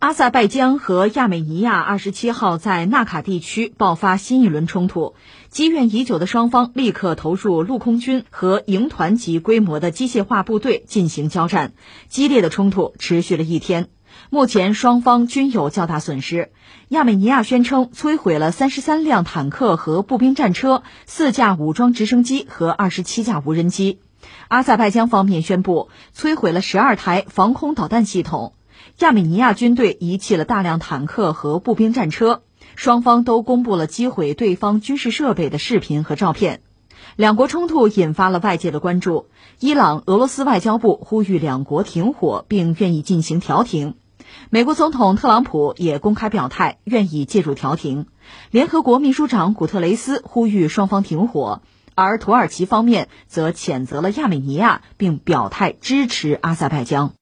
阿塞拜疆和亚美尼亚二十七号在纳卡地区爆发新一轮冲突，积怨已久的双方立刻投入陆空军和营团级规模的机械化部队进行交战，激烈的冲突持续了一天。目前双方均有较大损失。亚美尼亚宣称摧毁了三十三辆坦克和步兵战车、四架武装直升机和二十七架无人机。阿塞拜疆方面宣布摧毁了十二台防空导弹系统。亚美尼亚军队遗弃了大量坦克和步兵战车，双方都公布了击毁对方军事设备的视频和照片。两国冲突引发了外界的关注。伊朗、俄罗斯外交部呼吁两国停火，并愿意进行调停。美国总统特朗普也公开表态，愿意介入调停。联合国秘书长古特雷斯呼吁双方停火，而土耳其方面则谴责了亚美尼亚，并表态支持阿塞拜疆。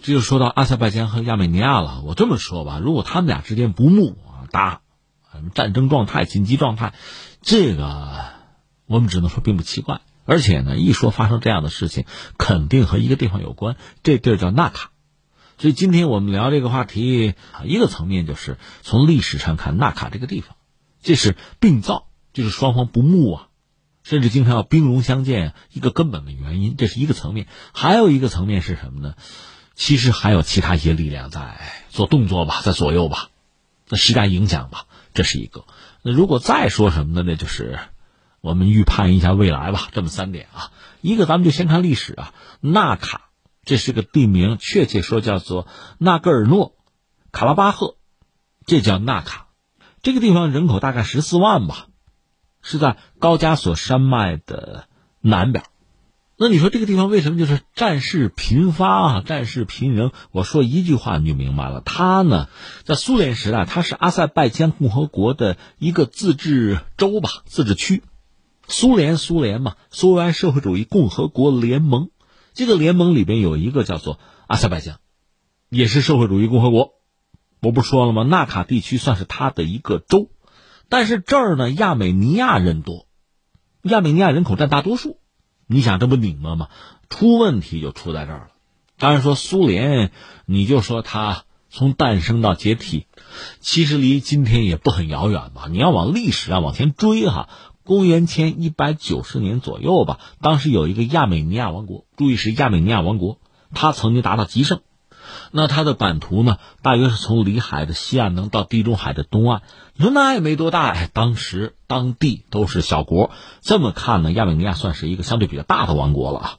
这就说到阿塞拜疆和亚美尼亚了。我这么说吧，如果他们俩之间不睦啊，打战争状态、紧急状态，这个我们只能说并不奇怪。而且呢，一说发生这样的事情，肯定和一个地方有关，这地儿叫纳卡。所以今天我们聊这个话题，一个层面就是从历史上看，纳卡这个地方，这是病灶，就是双方不睦啊，甚至经常要兵戎相见一个根本的原因，这是一个层面。还有一个层面是什么呢？其实还有其他一些力量在做动作吧，在左右吧，那施加影响吧，这是一个。那如果再说什么呢？那就是我们预判一下未来吧。这么三点啊，一个咱们就先看历史啊。纳卡这是个地名，确切说叫做纳戈尔诺卡拉巴赫，这叫纳卡。这个地方人口大概十四万吧，是在高加索山脉的南边。那你说这个地方为什么就是战事频发啊？战事频仍，我说一句话你就明白了。它呢，在苏联时代，它是阿塞拜疆共和国的一个自治州吧，自治区。苏联，苏联嘛，苏维埃社会主义共和国联盟，这个联盟里边有一个叫做阿塞拜疆，也是社会主义共和国。我不说了吗？纳卡地区算是它的一个州，但是这儿呢，亚美尼亚人多，亚美尼亚人口占大多数。你想这不拧巴吗？出问题就出在这儿了。当然说苏联，你就说它从诞生到解体，其实离今天也不很遥远吧？你要往历史上往前追哈，公元前一百九十年左右吧，当时有一个亚美尼亚王国，注意是亚美尼亚王国，它曾经达到极盛。那它的版图呢，大约是从里海的西岸能到地中海的东岸。你说那也没多大哎，当时当地都是小国。这么看呢，亚美尼亚算是一个相对比较大的王国了啊。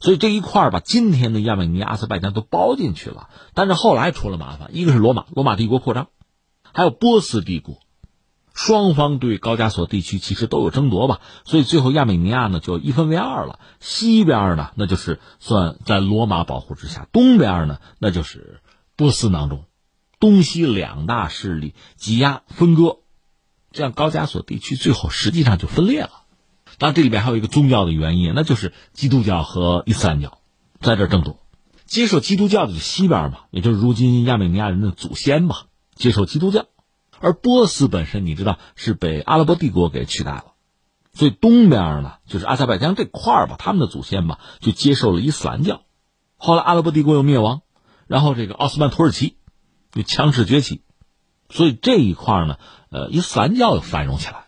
所以这一块把今天的亚美尼亚、阿塞拜疆都包进去了。但是后来出了麻烦，一个是罗马，罗马帝国扩张，还有波斯帝国。双方对高加索地区其实都有争夺吧，所以最后亚美尼亚呢就一分为二了。西边呢，那就是算在罗马保护之下；东边呢，那就是波斯囊中，东西两大势力挤压分割，这样高加索地区最后实际上就分裂了。当然，这里边还有一个宗教的原因，那就是基督教和伊斯兰教在这争夺。接受基督教的是西边嘛，也就是如今亚美尼亚人的祖先嘛，接受基督教。而波斯本身，你知道是被阿拉伯帝国给取代了，所以东边呢，就是阿塞拜疆这块儿吧，他们的祖先吧就接受了伊斯兰教。后来阿拉伯帝国又灭亡，然后这个奥斯曼土耳其又强势崛起，所以这一块呢，呃，伊斯兰教又繁荣起来，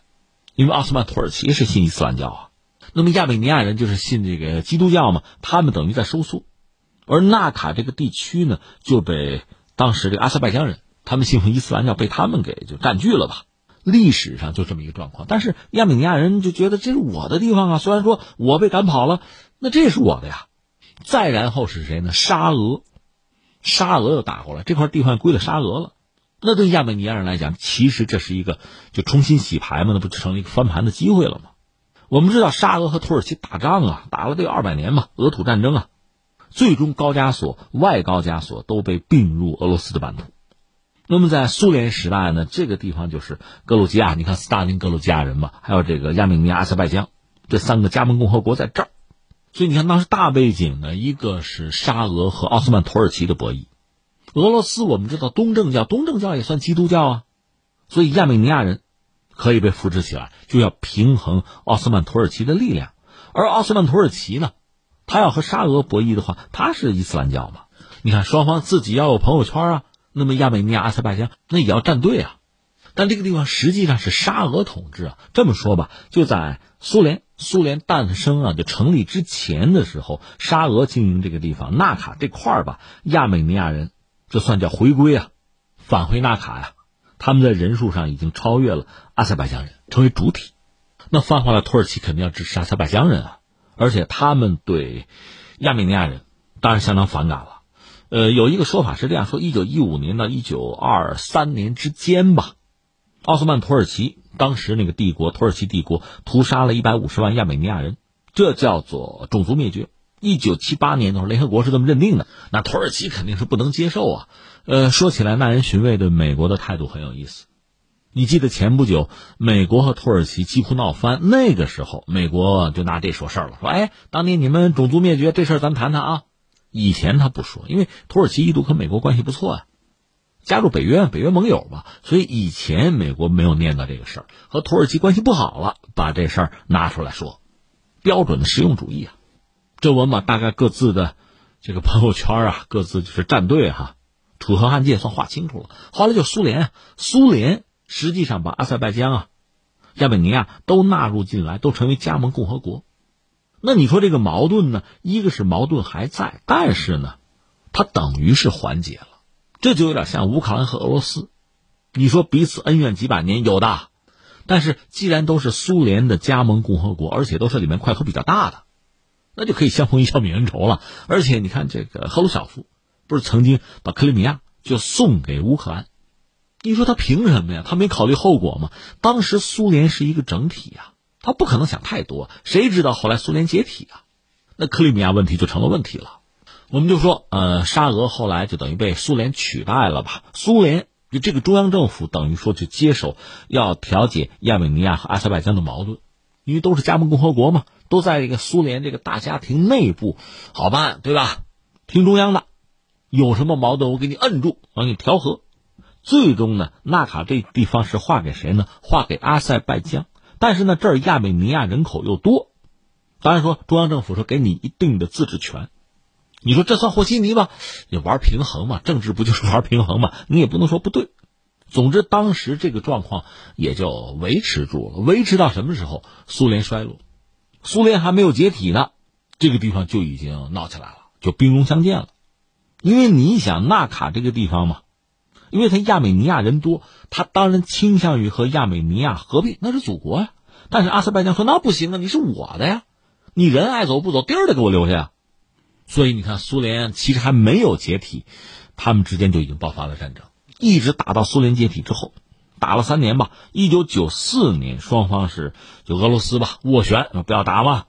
因为奥斯曼土耳其是信伊斯兰教啊。那么亚美尼亚人就是信这个基督教嘛，他们等于在收缩，而纳卡这个地区呢，就被当时这个阿塞拜疆人。他们信奉伊斯兰教，被他们给就占据了吧？历史上就这么一个状况。但是亚美尼亚人就觉得这是我的地方啊，虽然说我被赶跑了，那这是我的呀。再然后是谁呢？沙俄，沙俄又打过来，这块地方归了沙俄了。那对亚美尼亚人来讲，其实这是一个就重新洗牌嘛，那不就成了一个翻盘的机会了吗？我们知道沙俄和土耳其打仗啊，打了得有二百年嘛，俄土战争啊，最终高加索、外高加索都被并入俄罗斯的版图。那么在苏联时代呢，这个地方就是格鲁吉亚，你看斯大林格鲁吉亚人嘛，还有这个亚美尼亚、阿塞拜疆这三个加盟共和国在这儿，所以你看当时大背景呢，一个是沙俄和奥斯曼土耳其的博弈，俄罗斯我们知道东正教，东正教也算基督教啊，所以亚美尼亚人可以被扶持起来，就要平衡奥斯曼土耳其的力量，而奥斯曼土耳其呢，他要和沙俄博弈的话，他是伊斯兰教嘛，你看双方自己要有朋友圈啊。那么亚美尼亚、阿塞拜疆那也要站队啊。但这个地方实际上是沙俄统治啊。这么说吧，就在苏联苏联诞生啊就成立之前的时候，沙俄经营这个地方纳卡这块儿吧，亚美尼亚人这算叫回归啊，返回纳卡呀。他们在人数上已经超越了阿塞拜疆人，成为主体。那翻回来，土耳其肯定要支持阿塞拜疆人啊，而且他们对亚美尼亚人当然相当反感了。呃，有一个说法是这样说：一九一五年到一九二三年之间吧。奥斯曼土耳其当时那个帝国，土耳其帝国屠杀了一百五十万亚美尼亚人，这叫做种族灭绝。一九七八年的时候，联合国是这么认定的，那土耳其肯定是不能接受啊。呃，说起来耐人寻味的，美国的态度很有意思。你记得前不久，美国和土耳其几乎闹翻，那个时候美国就拿这说事儿了，说：“哎，当年你们种族灭绝这事儿，咱谈谈啊。”以前他不说，因为土耳其一度和美国关系不错啊。加入北约，北约盟友嘛，所以以前美国没有念叨这个事儿，和土耳其关系不好了，把这事儿拿出来说，标准的实用主义啊。这我们把大概各自的这个朋友圈啊，各自就是站队哈，楚河汉界算划清楚了。后来就苏联，苏联实际上把阿塞拜疆啊、亚美尼亚都纳入进来，都成为加盟共和国。那你说这个矛盾呢？一个是矛盾还在，但是呢，它等于是缓解了。这就有点像乌克兰和俄罗斯，你说彼此恩怨几百年有的，但是既然都是苏联的加盟共和国，而且都是里面块头比较大的，那就可以相逢一笑泯恩仇了。而且你看这个赫鲁晓夫，不是曾经把克里米亚就送给乌克兰？你说他凭什么呀？他没考虑后果吗？当时苏联是一个整体呀，他不可能想太多。谁知道后来苏联解体啊？那克里米亚问题就成了问题了。我们就说，呃，沙俄后来就等于被苏联取代了吧？苏联就这个中央政府等于说就接手要调解亚美尼亚和阿塞拜疆的矛盾，因为都是加盟共和国嘛，都在这个苏联这个大家庭内部好办，对吧？听中央的，有什么矛盾我给你摁住，我给你调和。最终呢，纳卡这地方是划给谁呢？划给阿塞拜疆。但是呢，这儿亚美尼亚人口又多，当然说中央政府说给你一定的自治权。你说这算和稀泥吧？也玩平衡嘛，政治不就是玩平衡嘛？你也不能说不对。总之，当时这个状况也就维持住了，维持到什么时候？苏联衰落，苏联还没有解体呢，这个地方就已经闹起来了，就兵戎相见了。因为你想纳卡这个地方嘛，因为他亚美尼亚人多，他当然倾向于和亚美尼亚合并，那是祖国呀。但是阿塞拜疆说那不行啊，你是我的呀，你人爱走不走，地儿得给我留下呀。所以你看，苏联其实还没有解体，他们之间就已经爆发了战争，一直打到苏联解体之后，打了三年吧。一九九四年，双方是就俄罗斯吧斡旋，不要打嘛。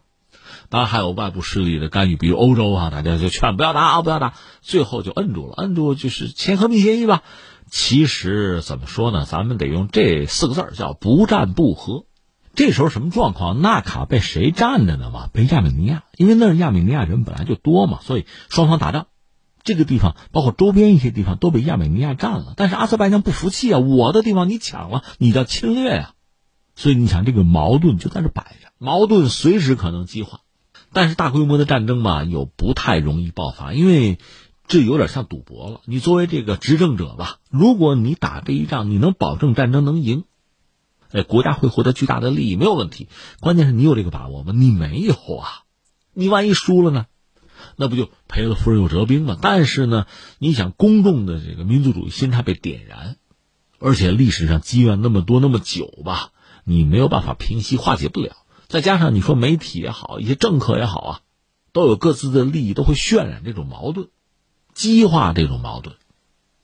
当然还有外部势力的干预，比如欧洲啊，大家就劝不要打啊，不要打。最后就摁住了，摁住就是签和平协议吧。其实怎么说呢，咱们得用这四个字叫不战不和。这时候什么状况？纳卡被谁占着呢嘛？被亚美尼亚，因为那儿亚美尼亚人本来就多嘛，所以双方打仗，这个地方包括周边一些地方都被亚美尼亚占了。但是阿塞拜疆不服气啊，我的地方你抢了，你叫侵略呀！所以你想，这个矛盾就在这摆着，矛盾随时可能激化。但是大规模的战争嘛，又不太容易爆发，因为这有点像赌博了。你作为这个执政者吧，如果你打这一仗，你能保证战争能赢？哎，国家会获得巨大的利益，没有问题。关键是你有这个把握吗？你没有啊！你万一输了呢？那不就赔了夫人又折兵吗？但是呢，你想公众的这个民族主义心态被点燃，而且历史上积怨那么多那么久吧，你没有办法平息化解不了。再加上你说媒体也好，一些政客也好啊，都有各自的利益，都会渲染这种矛盾，激化这种矛盾。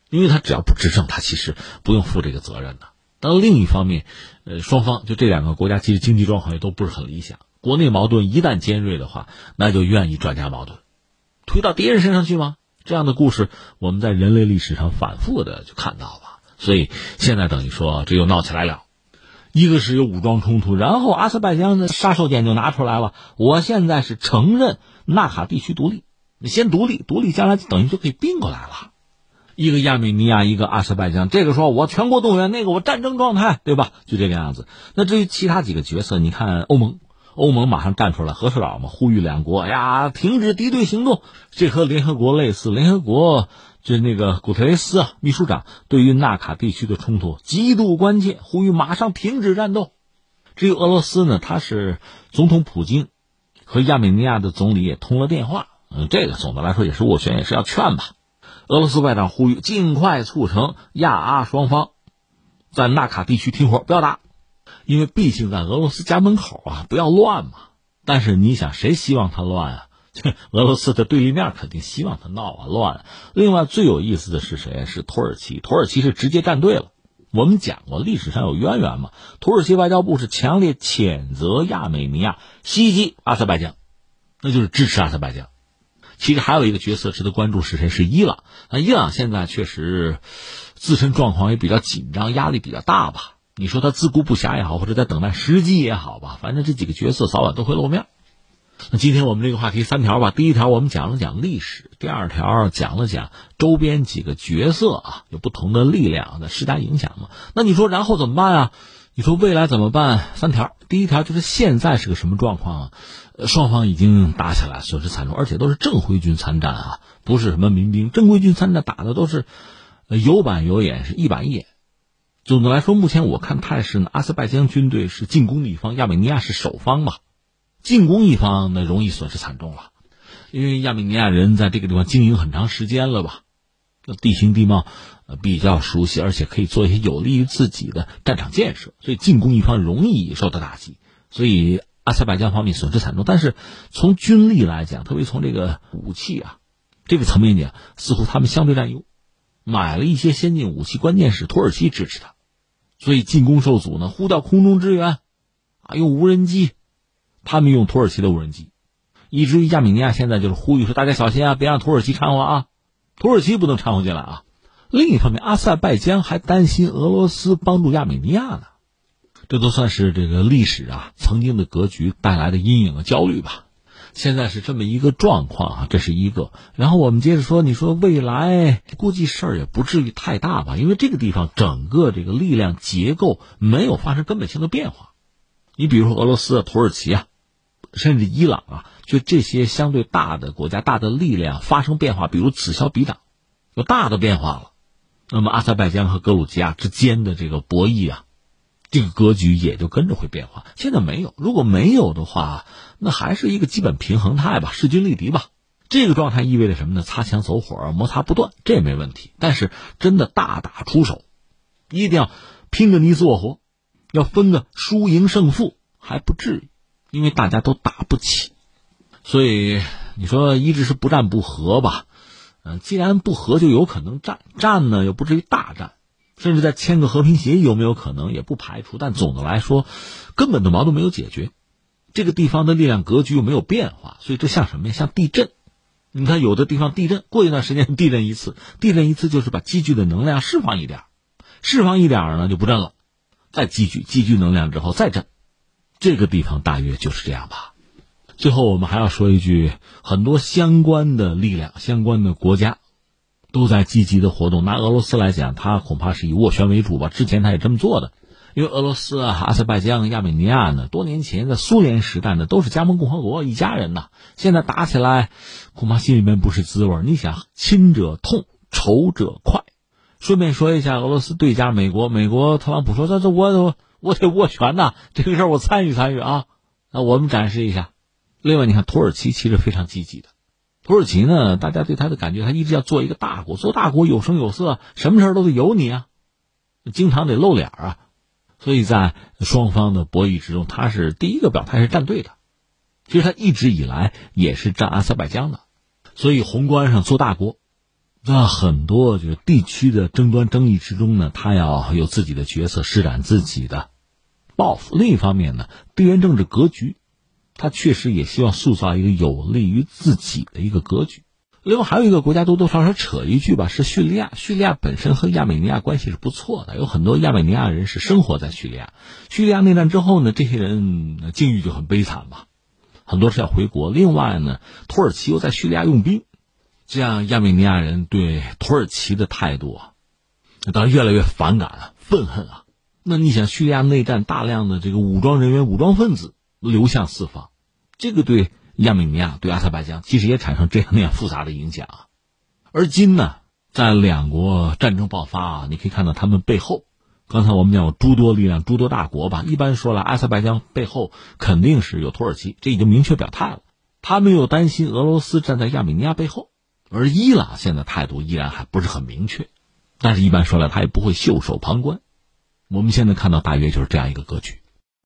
因为他只要不执政，他其实不用负这个责任的。但另一方面，呃，双方就这两个国家其实经济状况也都不是很理想。国内矛盾一旦尖锐的话，那就愿意转嫁矛盾，推到敌人身上去吗？这样的故事我们在人类历史上反复的就看到了。所以现在等于说这又闹起来了，一个是有武装冲突，然后阿塞拜疆的杀手锏就拿出来了。我现在是承认纳卡地区独立，你先独立，独立将来等于就可以并过来了。一个亚美尼亚，一个阿塞拜疆，这个说我全国动员，那个我战争状态，对吧？就这个样子。那至于其他几个角色，你看欧盟，欧盟马上站出来，和事佬嘛，呼吁两国，呀，停止敌对行动。这和联合国类似，联合国就那个古特雷斯啊，秘书长对于纳卡地区的冲突极度关切，呼吁马上停止战斗。至于俄罗斯呢，他是总统普京和亚美尼亚的总理也通了电话。嗯，这个总的来说也是斡旋，也是要劝吧。俄罗斯外长呼吁尽快促成亚阿双方在纳卡地区停火，不要打，因为毕竟在俄罗斯家门口啊，不要乱嘛。但是你想，谁希望他乱啊？俄罗斯的对立面肯定希望他闹啊乱。另外最有意思的是谁？是土耳其。土耳其是直接站队了。我们讲过历史上有渊源嘛。土耳其外交部是强烈谴责亚美尼亚袭击阿塞拜疆，那就是支持阿塞拜疆。其实还有一个角色值得关注是谁？是伊朗。那伊朗现在确实自身状况也比较紧张，压力比较大吧？你说他自顾不暇也好，或者在等待时机也好吧，反正这几个角色早晚都会露面。那今天我们这个话题三条吧，第一条我们讲了讲历史，第二条讲了讲周边几个角色啊，有不同的力量的施加影响嘛。那你说然后怎么办啊？你说未来怎么办？三条，第一条就是现在是个什么状况啊？双方已经打起来，损失惨重，而且都是正规军参战啊，不是什么民兵。正规军参战打的都是有板有眼，是一板一眼。总的来说，目前我看态势呢，阿塞拜疆军队是进攻的一方，亚美尼亚是守方嘛。进攻一方那容易损失惨重了，因为亚美尼亚人在这个地方经营很长时间了吧，那地形地貌呃比较熟悉，而且可以做一些有利于自己的战场建设，所以进攻一方容易受到打击。所以阿塞拜疆方面损失惨重，但是从军力来讲，特别从这个武器啊这个层面讲，似乎他们相对占优，买了一些先进武器，关键是土耳其支持他，所以进攻受阻呢，呼叫空中支援啊，用无人机。他们用土耳其的无人机，以至于亚美尼亚现在就是呼吁说：“大家小心啊，别让土耳其掺和啊，土耳其不能掺和进来啊。”另一方面，阿塞拜疆还担心俄罗斯帮助亚美尼亚呢，这都算是这个历史啊曾经的格局带来的阴影和焦虑吧。现在是这么一个状况啊，这是一个。然后我们接着说，你说未来估计事儿也不至于太大吧，因为这个地方整个这个力量结构没有发生根本性的变化。你比如说俄罗斯啊、土耳其啊。甚至伊朗啊，就这些相对大的国家、大的力量发生变化，比如此消彼长，有大的变化了。那么阿塞拜疆和格鲁吉亚之间的这个博弈啊，这个格局也就跟着会变化。现在没有，如果没有的话，那还是一个基本平衡态吧，势均力敌吧。这个状态意味着什么呢？擦枪走火，摩擦不断，这也没问题。但是真的大打出手，一定要拼个你死我活，要分个输赢胜负，还不至于。因为大家都打不起，所以你说一直是不战不和吧？嗯，既然不和，就有可能战战呢，又不至于大战，甚至在签个和平协议有没有可能？也不排除。但总的来说，根本的矛盾没有解决，这个地方的力量格局又没有变化，所以这像什么呀？像地震。你看，有的地方地震，过一段时间地震一次，地震一次就是把积聚的能量释放一点，释放一点呢就不震了，再积聚积聚能量之后再震。这个地方大约就是这样吧。最后，我们还要说一句：很多相关的力量、相关的国家都在积极的活动。拿俄罗斯来讲，它恐怕是以斡旋为主吧。之前他也这么做的，因为俄罗斯啊、阿塞拜疆、亚美尼亚呢，多年前在苏联时代呢都是加盟共和国一家人呐。现在打起来，恐怕心里面不是滋味。你想，亲者痛，仇者快。顺便说一下，俄罗斯对家美国，美国特朗普说：“这这我都。”我得握拳呐，这个事儿我参与参与啊！那我们展示一下。另外，你看土耳其其实非常积极的。土耳其呢，大家对他的感觉，他一直要做一个大国，做大国有声有色，什么事儿都得有你啊，经常得露脸啊。所以在双方的博弈之中，他是第一个表态是站队的。其实他一直以来也是站阿塞拜疆的。所以宏观上做大国，在很多就是地区的争端争议之中呢，他要有自己的角色，施展自己的。报复。另一方面呢，地缘政治格局，他确实也希望塑造一个有利于自己的一个格局。另外还有一个国家多多少少扯一句吧，是叙利亚。叙利亚本身和亚美尼亚关系是不错的，有很多亚美尼亚人是生活在叙利亚。叙利亚内战之后呢，这些人境遇就很悲惨吧，很多是要回国。另外呢，土耳其又在叙利亚用兵，这样亚美尼亚人对土耳其的态度啊，当然越来越反感啊，愤恨啊。那你想，叙利亚内战大量的这个武装人员、武装分子流向四方，这个对亚美尼亚、对阿塞拜疆其实也产生这样那样复杂的影响啊。而今呢，在两国战争爆发啊，你可以看到他们背后，刚才我们讲有诸多力量、诸多大国吧。一般说来，阿塞拜疆背后肯定是有土耳其，这已经明确表态了。他们又担心俄罗斯站在亚美尼亚背后，而伊朗现在态度依然还不是很明确。但是，一般说来，他也不会袖手旁观。我们现在看到大约就是这样一个格局。